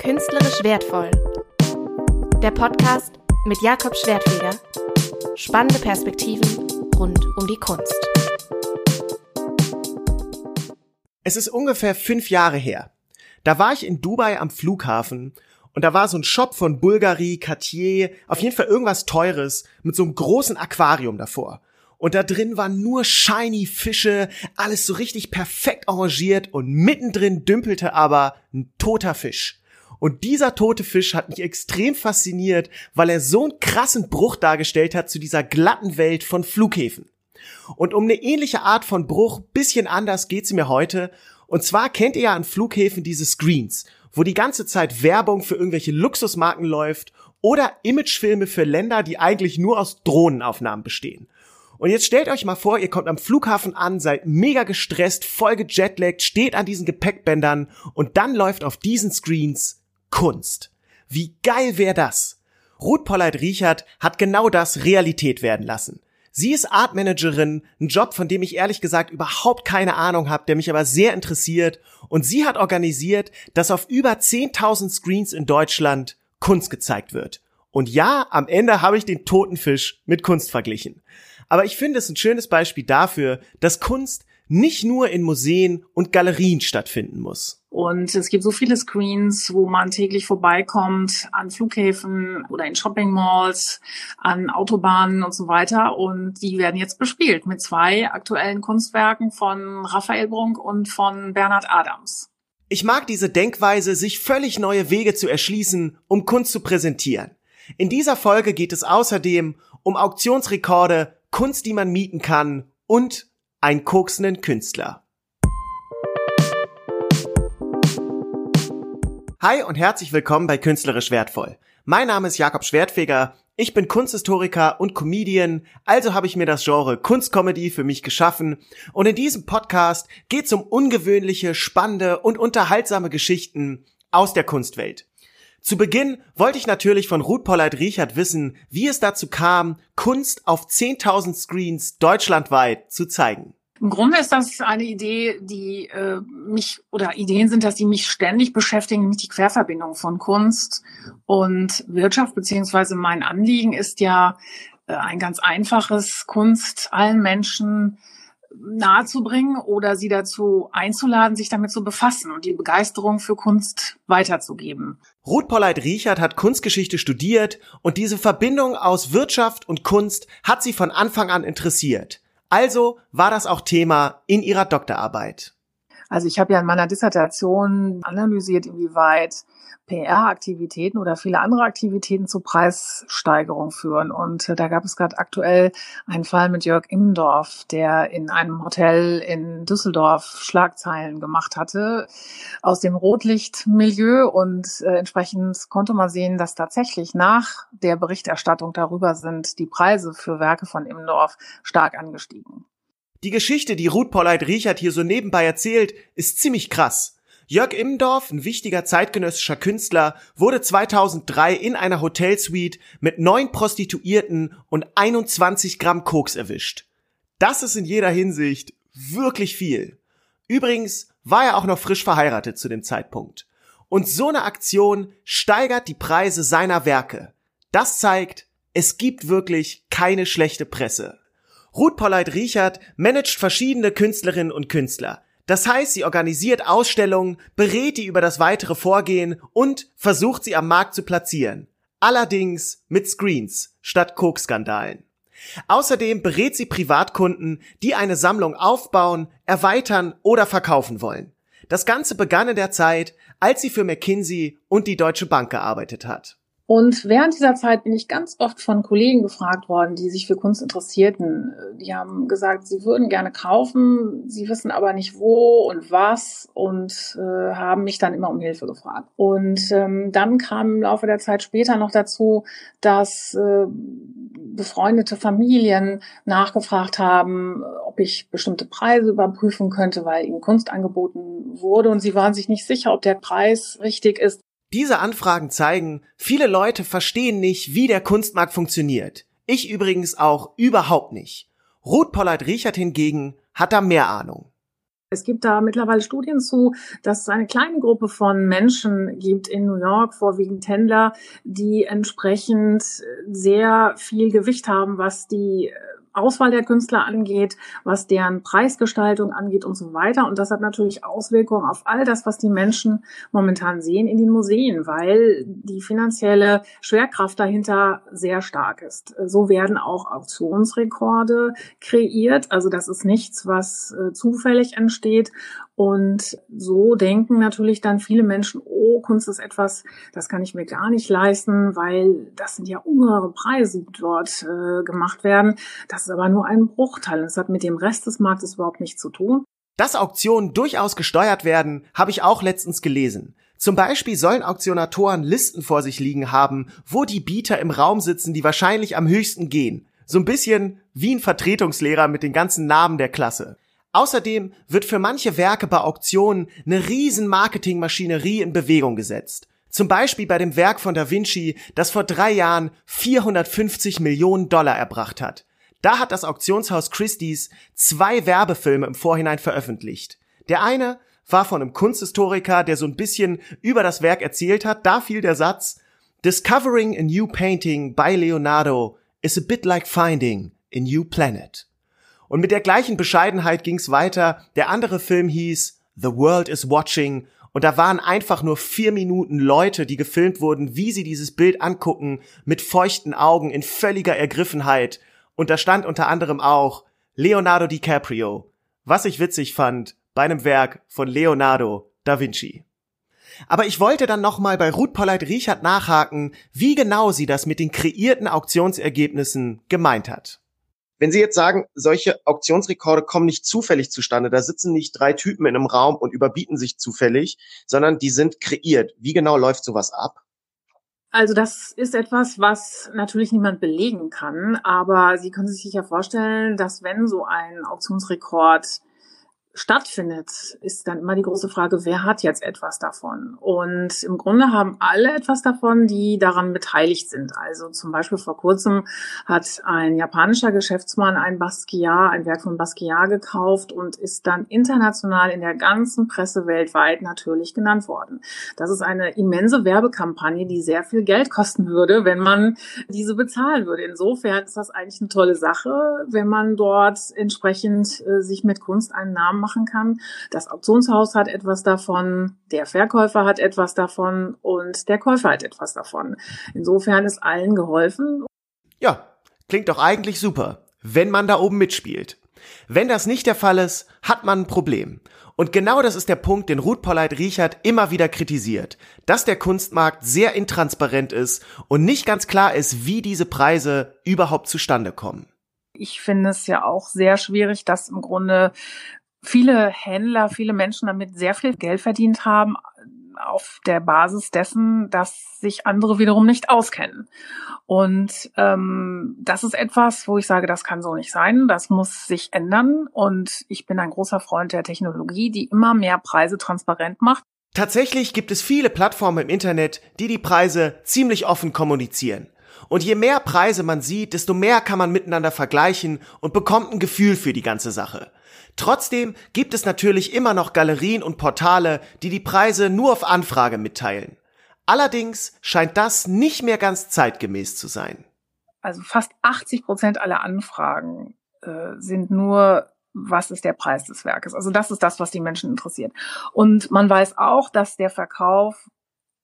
Künstlerisch wertvoll. Der Podcast mit Jakob Schwertfeger. Spannende Perspektiven rund um die Kunst. Es ist ungefähr fünf Jahre her. Da war ich in Dubai am Flughafen und da war so ein Shop von Bulgari, Cartier, auf jeden Fall irgendwas Teures mit so einem großen Aquarium davor. Und da drin waren nur shiny Fische, alles so richtig perfekt arrangiert und mittendrin dümpelte aber ein toter Fisch. Und dieser tote Fisch hat mich extrem fasziniert, weil er so einen krassen Bruch dargestellt hat zu dieser glatten Welt von Flughäfen. Und um eine ähnliche Art von Bruch, bisschen anders geht's mir heute. Und zwar kennt ihr ja an Flughäfen diese Screens, wo die ganze Zeit Werbung für irgendwelche Luxusmarken läuft oder Imagefilme für Länder, die eigentlich nur aus Drohnenaufnahmen bestehen. Und jetzt stellt euch mal vor, ihr kommt am Flughafen an, seid mega gestresst, voll gejetlaggt, steht an diesen Gepäckbändern und dann läuft auf diesen Screens Kunst. Wie geil wäre das? Ruth Polleit-Riechert hat genau das Realität werden lassen. Sie ist Artmanagerin, ein Job, von dem ich ehrlich gesagt überhaupt keine Ahnung habe, der mich aber sehr interessiert. Und sie hat organisiert, dass auf über 10.000 Screens in Deutschland Kunst gezeigt wird. Und ja, am Ende habe ich den toten Fisch mit Kunst verglichen. Aber ich finde es ein schönes Beispiel dafür, dass Kunst nicht nur in Museen und Galerien stattfinden muss. Und es gibt so viele Screens, wo man täglich vorbeikommt, an Flughäfen oder in Shopping Malls, an Autobahnen und so weiter. Und die werden jetzt bespielt mit zwei aktuellen Kunstwerken von Raphael Brunk und von Bernhard Adams. Ich mag diese Denkweise, sich völlig neue Wege zu erschließen, um Kunst zu präsentieren. In dieser Folge geht es außerdem um Auktionsrekorde, Kunst, die man mieten kann und ein koksenden Künstler. Hi und herzlich willkommen bei Künstlerisch Wertvoll. Mein Name ist Jakob Schwertfeger, ich bin Kunsthistoriker und Comedian, also habe ich mir das Genre Kunstcomedy für mich geschaffen und in diesem Podcast geht es um ungewöhnliche, spannende und unterhaltsame Geschichten aus der Kunstwelt. Zu Beginn wollte ich natürlich von Ruth Pollard Riechert wissen, wie es dazu kam, Kunst auf 10.000 Screens deutschlandweit zu zeigen. Im Grunde ist das eine Idee, die äh, mich oder Ideen sind das, die mich ständig beschäftigen, nämlich die Querverbindung von Kunst und Wirtschaft, beziehungsweise mein Anliegen ist ja äh, ein ganz einfaches, Kunst allen Menschen nahezubringen oder sie dazu einzuladen, sich damit zu befassen und die Begeisterung für Kunst weiterzugeben. Ruth Polleit Riechert hat Kunstgeschichte studiert und diese Verbindung aus Wirtschaft und Kunst hat sie von Anfang an interessiert. Also war das auch Thema in ihrer Doktorarbeit. Also ich habe ja in meiner Dissertation analysiert, inwieweit PR-Aktivitäten oder viele andere Aktivitäten zu Preissteigerung führen. Und äh, da gab es gerade aktuell einen Fall mit Jörg Immendorf, der in einem Hotel in Düsseldorf Schlagzeilen gemacht hatte aus dem Rotlichtmilieu. Und äh, entsprechend konnte man sehen, dass tatsächlich nach der Berichterstattung darüber sind die Preise für Werke von Immendorf stark angestiegen. Die Geschichte, die Ruth Polleit Riechert hier so nebenbei erzählt, ist ziemlich krass. Jörg Immendorf, ein wichtiger zeitgenössischer Künstler, wurde 2003 in einer Hotelsuite mit neun Prostituierten und 21 Gramm Koks erwischt. Das ist in jeder Hinsicht wirklich viel. Übrigens war er auch noch frisch verheiratet zu dem Zeitpunkt. Und so eine Aktion steigert die Preise seiner Werke. Das zeigt, es gibt wirklich keine schlechte Presse. Ruth Polleit Riechert managt verschiedene Künstlerinnen und Künstler. Das heißt, sie organisiert Ausstellungen, berät die über das weitere Vorgehen und versucht sie am Markt zu platzieren. Allerdings mit Screens statt Coke-Skandalen. Außerdem berät sie Privatkunden, die eine Sammlung aufbauen, erweitern oder verkaufen wollen. Das Ganze begann in der Zeit, als sie für McKinsey und die Deutsche Bank gearbeitet hat. Und während dieser Zeit bin ich ganz oft von Kollegen gefragt worden, die sich für Kunst interessierten. Die haben gesagt, sie würden gerne kaufen, sie wissen aber nicht wo und was und äh, haben mich dann immer um Hilfe gefragt. Und ähm, dann kam im Laufe der Zeit später noch dazu, dass äh, befreundete Familien nachgefragt haben, ob ich bestimmte Preise überprüfen könnte, weil ihnen Kunst angeboten wurde und sie waren sich nicht sicher, ob der Preis richtig ist. Diese Anfragen zeigen, viele Leute verstehen nicht, wie der Kunstmarkt funktioniert. Ich übrigens auch überhaupt nicht. Ruth Pollard Riechert hingegen hat da mehr Ahnung. Es gibt da mittlerweile Studien zu, dass es eine kleine Gruppe von Menschen gibt in New York, vorwiegend Händler, die entsprechend sehr viel Gewicht haben, was die Auswahl der Künstler angeht, was deren Preisgestaltung angeht und so weiter. Und das hat natürlich Auswirkungen auf all das, was die Menschen momentan sehen in den Museen, weil die finanzielle Schwerkraft dahinter sehr stark ist. So werden auch Auktionsrekorde kreiert. Also das ist nichts, was äh, zufällig entsteht. Und so denken natürlich dann viele Menschen, oh, Kunst ist etwas, das kann ich mir gar nicht leisten, weil das sind ja ungeheure Preise, die dort äh, gemacht werden. Das ist aber nur ein Bruchteil. Das hat mit dem Rest des Marktes überhaupt nichts zu tun. Dass Auktionen durchaus gesteuert werden, habe ich auch letztens gelesen. Zum Beispiel sollen Auktionatoren Listen vor sich liegen haben, wo die Bieter im Raum sitzen, die wahrscheinlich am höchsten gehen. So ein bisschen wie ein Vertretungslehrer mit den ganzen Namen der Klasse. Außerdem wird für manche Werke bei Auktionen eine riesen Marketingmaschinerie in Bewegung gesetzt. Zum Beispiel bei dem Werk von Da Vinci, das vor drei Jahren 450 Millionen Dollar erbracht hat. Da hat das Auktionshaus Christie's zwei Werbefilme im Vorhinein veröffentlicht. Der eine war von einem Kunsthistoriker, der so ein bisschen über das Werk erzählt hat. Da fiel der Satz, Discovering a new painting by Leonardo is a bit like finding a new planet. Und mit der gleichen Bescheidenheit ging's weiter. Der andere Film hieß The World is Watching und da waren einfach nur vier Minuten Leute, die gefilmt wurden, wie sie dieses Bild angucken, mit feuchten Augen, in völliger Ergriffenheit. Und da stand unter anderem auch Leonardo DiCaprio, was ich witzig fand, bei einem Werk von Leonardo da Vinci. Aber ich wollte dann nochmal bei Ruth Polleit Richard nachhaken, wie genau sie das mit den kreierten Auktionsergebnissen gemeint hat. Wenn Sie jetzt sagen, solche Auktionsrekorde kommen nicht zufällig zustande, da sitzen nicht drei Typen in einem Raum und überbieten sich zufällig, sondern die sind kreiert. Wie genau läuft sowas ab? Also das ist etwas, was natürlich niemand belegen kann, aber Sie können sich ja vorstellen, dass wenn so ein Auktionsrekord stattfindet, ist dann immer die große Frage, wer hat jetzt etwas davon? Und im Grunde haben alle etwas davon, die daran beteiligt sind. Also zum Beispiel vor kurzem hat ein japanischer Geschäftsmann ein Basquiat, ein Werk von Basquiat gekauft und ist dann international in der ganzen Presse weltweit natürlich genannt worden. Das ist eine immense Werbekampagne, die sehr viel Geld kosten würde, wenn man diese bezahlen würde. Insofern ist das eigentlich eine tolle Sache, wenn man dort entsprechend äh, sich mit Kunst einen Namen machen kann. Das Auktionshaus hat etwas davon, der Verkäufer hat etwas davon und der Käufer hat etwas davon. Insofern ist allen geholfen. Ja, klingt doch eigentlich super, wenn man da oben mitspielt. Wenn das nicht der Fall ist, hat man ein Problem. Und genau das ist der Punkt, den Ruth Polleit Riechert immer wieder kritisiert, dass der Kunstmarkt sehr intransparent ist und nicht ganz klar ist, wie diese Preise überhaupt zustande kommen. Ich finde es ja auch sehr schwierig, dass im Grunde viele Händler, viele Menschen damit sehr viel Geld verdient haben auf der Basis dessen, dass sich andere wiederum nicht auskennen. Und ähm, das ist etwas, wo ich sage, das kann so nicht sein, das muss sich ändern. Und ich bin ein großer Freund der Technologie, die immer mehr Preise transparent macht. Tatsächlich gibt es viele Plattformen im Internet, die die Preise ziemlich offen kommunizieren. Und je mehr Preise man sieht, desto mehr kann man miteinander vergleichen und bekommt ein Gefühl für die ganze Sache. Trotzdem gibt es natürlich immer noch Galerien und Portale, die die Preise nur auf Anfrage mitteilen. Allerdings scheint das nicht mehr ganz zeitgemäß zu sein. Also fast 80 Prozent aller Anfragen äh, sind nur was ist der Preis des Werkes? Also das ist das, was die Menschen interessiert. Und man weiß auch, dass der Verkauf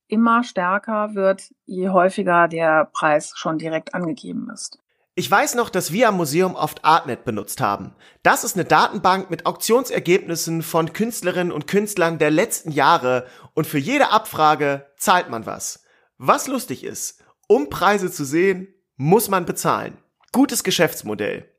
immer stärker wird, je häufiger der Preis schon direkt angegeben ist. Ich weiß noch, dass wir am Museum oft Artnet benutzt haben. Das ist eine Datenbank mit Auktionsergebnissen von Künstlerinnen und Künstlern der letzten Jahre und für jede Abfrage zahlt man was. Was lustig ist, um Preise zu sehen, muss man bezahlen. Gutes Geschäftsmodell.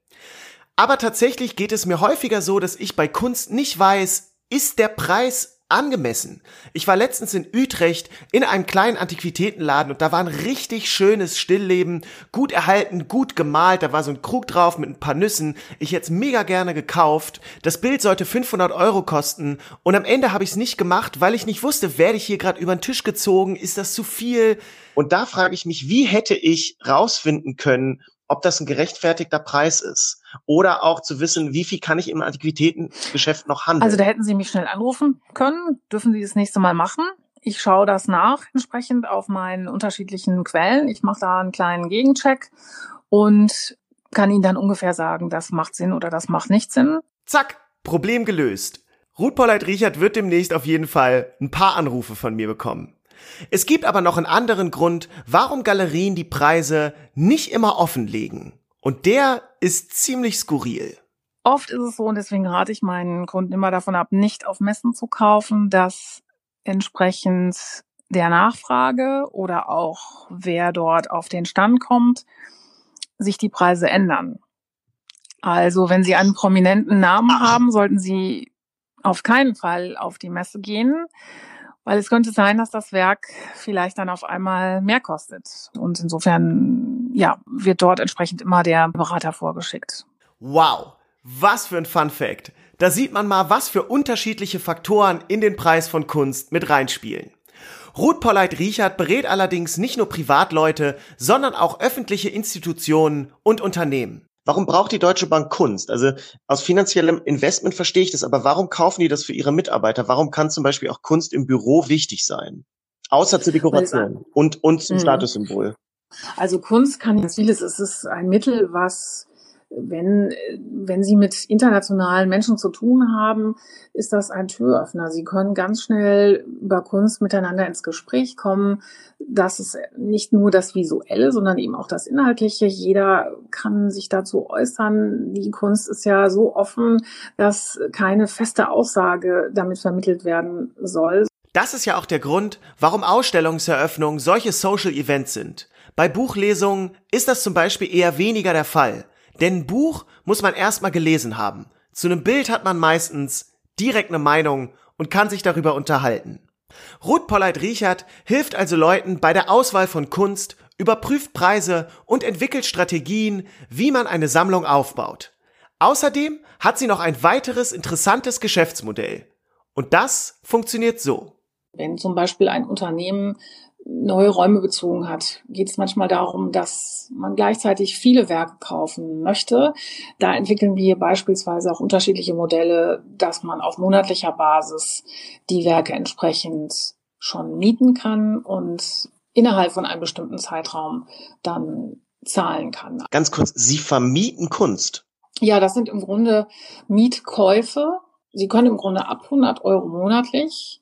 Aber tatsächlich geht es mir häufiger so, dass ich bei Kunst nicht weiß, ist der Preis angemessen. Ich war letztens in Utrecht in einem kleinen Antiquitätenladen und da war ein richtig schönes Stillleben, gut erhalten, gut gemalt, da war so ein Krug drauf mit ein paar Nüssen. Ich hätte es mega gerne gekauft. Das Bild sollte 500 Euro kosten und am Ende habe ich es nicht gemacht, weil ich nicht wusste, werde ich hier gerade über den Tisch gezogen, ist das zu viel? Und da frage ich mich, wie hätte ich rausfinden können, ob das ein gerechtfertigter Preis ist? Oder auch zu wissen, wie viel kann ich im Antiquitätengeschäft noch handeln? Also da hätten Sie mich schnell anrufen können. Dürfen Sie das nächste Mal machen? Ich schaue das nach entsprechend auf meinen unterschiedlichen Quellen. Ich mache da einen kleinen Gegencheck und kann Ihnen dann ungefähr sagen, das macht Sinn oder das macht nicht Sinn. Zack, Problem gelöst. Ruth Polleit Richard wird demnächst auf jeden Fall ein paar Anrufe von mir bekommen. Es gibt aber noch einen anderen Grund, warum Galerien die Preise nicht immer offenlegen. Und der ist ziemlich skurril. Oft ist es so, und deswegen rate ich meinen Kunden immer davon ab, nicht auf Messen zu kaufen, dass entsprechend der Nachfrage oder auch wer dort auf den Stand kommt, sich die Preise ändern. Also wenn Sie einen prominenten Namen haben, sollten Sie auf keinen Fall auf die Messe gehen, weil es könnte sein, dass das Werk vielleicht dann auf einmal mehr kostet. Und insofern, ja, wird dort entsprechend immer der Berater vorgeschickt. Wow, was für ein Fun Fact. Da sieht man mal, was für unterschiedliche Faktoren in den Preis von Kunst mit reinspielen. Ruth Polleit Riechert berät allerdings nicht nur Privatleute, sondern auch öffentliche Institutionen und Unternehmen. Warum braucht die Deutsche Bank Kunst? Also aus finanziellem Investment verstehe ich das, aber warum kaufen die das für ihre Mitarbeiter? Warum kann zum Beispiel auch Kunst im Büro wichtig sein? Außer zur Dekoration und, und zum mhm. Statussymbol. Also Kunst kann vieles. Es ist ein Mittel, was wenn, wenn Sie mit internationalen Menschen zu tun haben, ist das ein Türöffner. Sie können ganz schnell über Kunst miteinander ins Gespräch kommen. Das ist nicht nur das Visuelle, sondern eben auch das Inhaltliche. Jeder kann sich dazu äußern. Die Kunst ist ja so offen, dass keine feste Aussage damit vermittelt werden soll. Das ist ja auch der Grund, warum Ausstellungseröffnungen solche Social Events sind. Bei Buchlesungen ist das zum Beispiel eher weniger der Fall. Denn ein Buch muss man erstmal gelesen haben. Zu einem Bild hat man meistens direkt eine Meinung und kann sich darüber unterhalten. Ruth Polleit Riechert hilft also Leuten bei der Auswahl von Kunst, überprüft Preise und entwickelt Strategien, wie man eine Sammlung aufbaut. Außerdem hat sie noch ein weiteres interessantes Geschäftsmodell. Und das funktioniert so. Wenn zum Beispiel ein Unternehmen neue Räume bezogen hat, geht es manchmal darum, dass man gleichzeitig viele Werke kaufen möchte. Da entwickeln wir beispielsweise auch unterschiedliche Modelle, dass man auf monatlicher Basis die Werke entsprechend schon mieten kann und innerhalb von einem bestimmten Zeitraum dann zahlen kann. Ganz kurz, Sie vermieten Kunst? Ja, das sind im Grunde Mietkäufe. Sie können im Grunde ab 100 Euro monatlich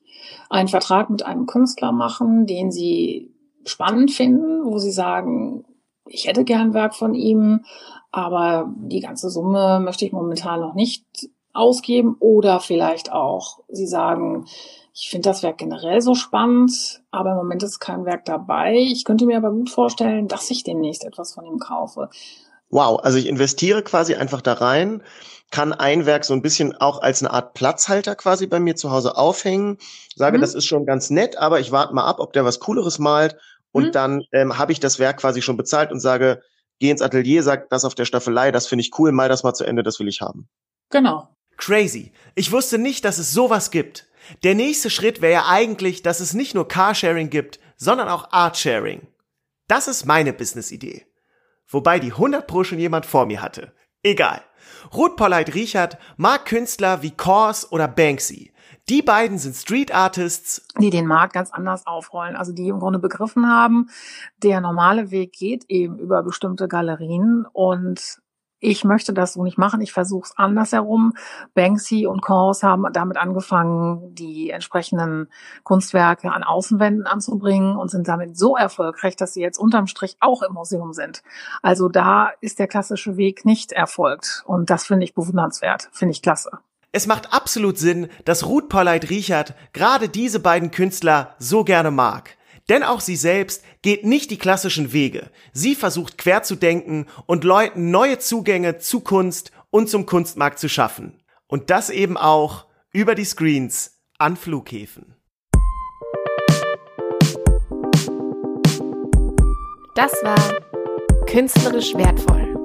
einen Vertrag mit einem Künstler machen, den sie spannend finden, wo sie sagen, ich hätte gern Werk von ihm, aber die ganze Summe möchte ich momentan noch nicht ausgeben oder vielleicht auch, sie sagen, ich finde das Werk generell so spannend, aber im Moment ist kein Werk dabei. Ich könnte mir aber gut vorstellen, dass ich demnächst etwas von ihm kaufe. Wow, also ich investiere quasi einfach da rein, kann ein Werk so ein bisschen auch als eine Art Platzhalter quasi bei mir zu Hause aufhängen, sage, mhm. das ist schon ganz nett, aber ich warte mal ab, ob der was Cooleres malt und mhm. dann ähm, habe ich das Werk quasi schon bezahlt und sage, geh ins Atelier, sag das auf der Staffelei, das finde ich cool, mal das mal zu Ende, das will ich haben. Genau. Crazy. Ich wusste nicht, dass es sowas gibt. Der nächste Schritt wäre ja eigentlich, dass es nicht nur Carsharing gibt, sondern auch Artsharing. Das ist meine Business-Idee. Wobei die 100 Pro schon jemand vor mir hatte. Egal. Ruth Polleit Riechert mag Künstler wie Kors oder Banksy. Die beiden sind Street Artists, die den Markt ganz anders aufrollen, also die im Grunde begriffen haben, der normale Weg geht eben über bestimmte Galerien und ich möchte das so nicht machen, ich versuche es andersherum. Banksy und Kors haben damit angefangen, die entsprechenden Kunstwerke an Außenwänden anzubringen und sind damit so erfolgreich, dass sie jetzt unterm Strich auch im Museum sind. Also da ist der klassische Weg nicht erfolgt und das finde ich bewundernswert, finde ich klasse. Es macht absolut Sinn, dass Ruth Polleit Riechert gerade diese beiden Künstler so gerne mag. Denn auch sie selbst geht nicht die klassischen Wege. Sie versucht quer zu denken und Leuten neue Zugänge zu Kunst und zum Kunstmarkt zu schaffen. Und das eben auch über die Screens an Flughäfen. Das war künstlerisch wertvoll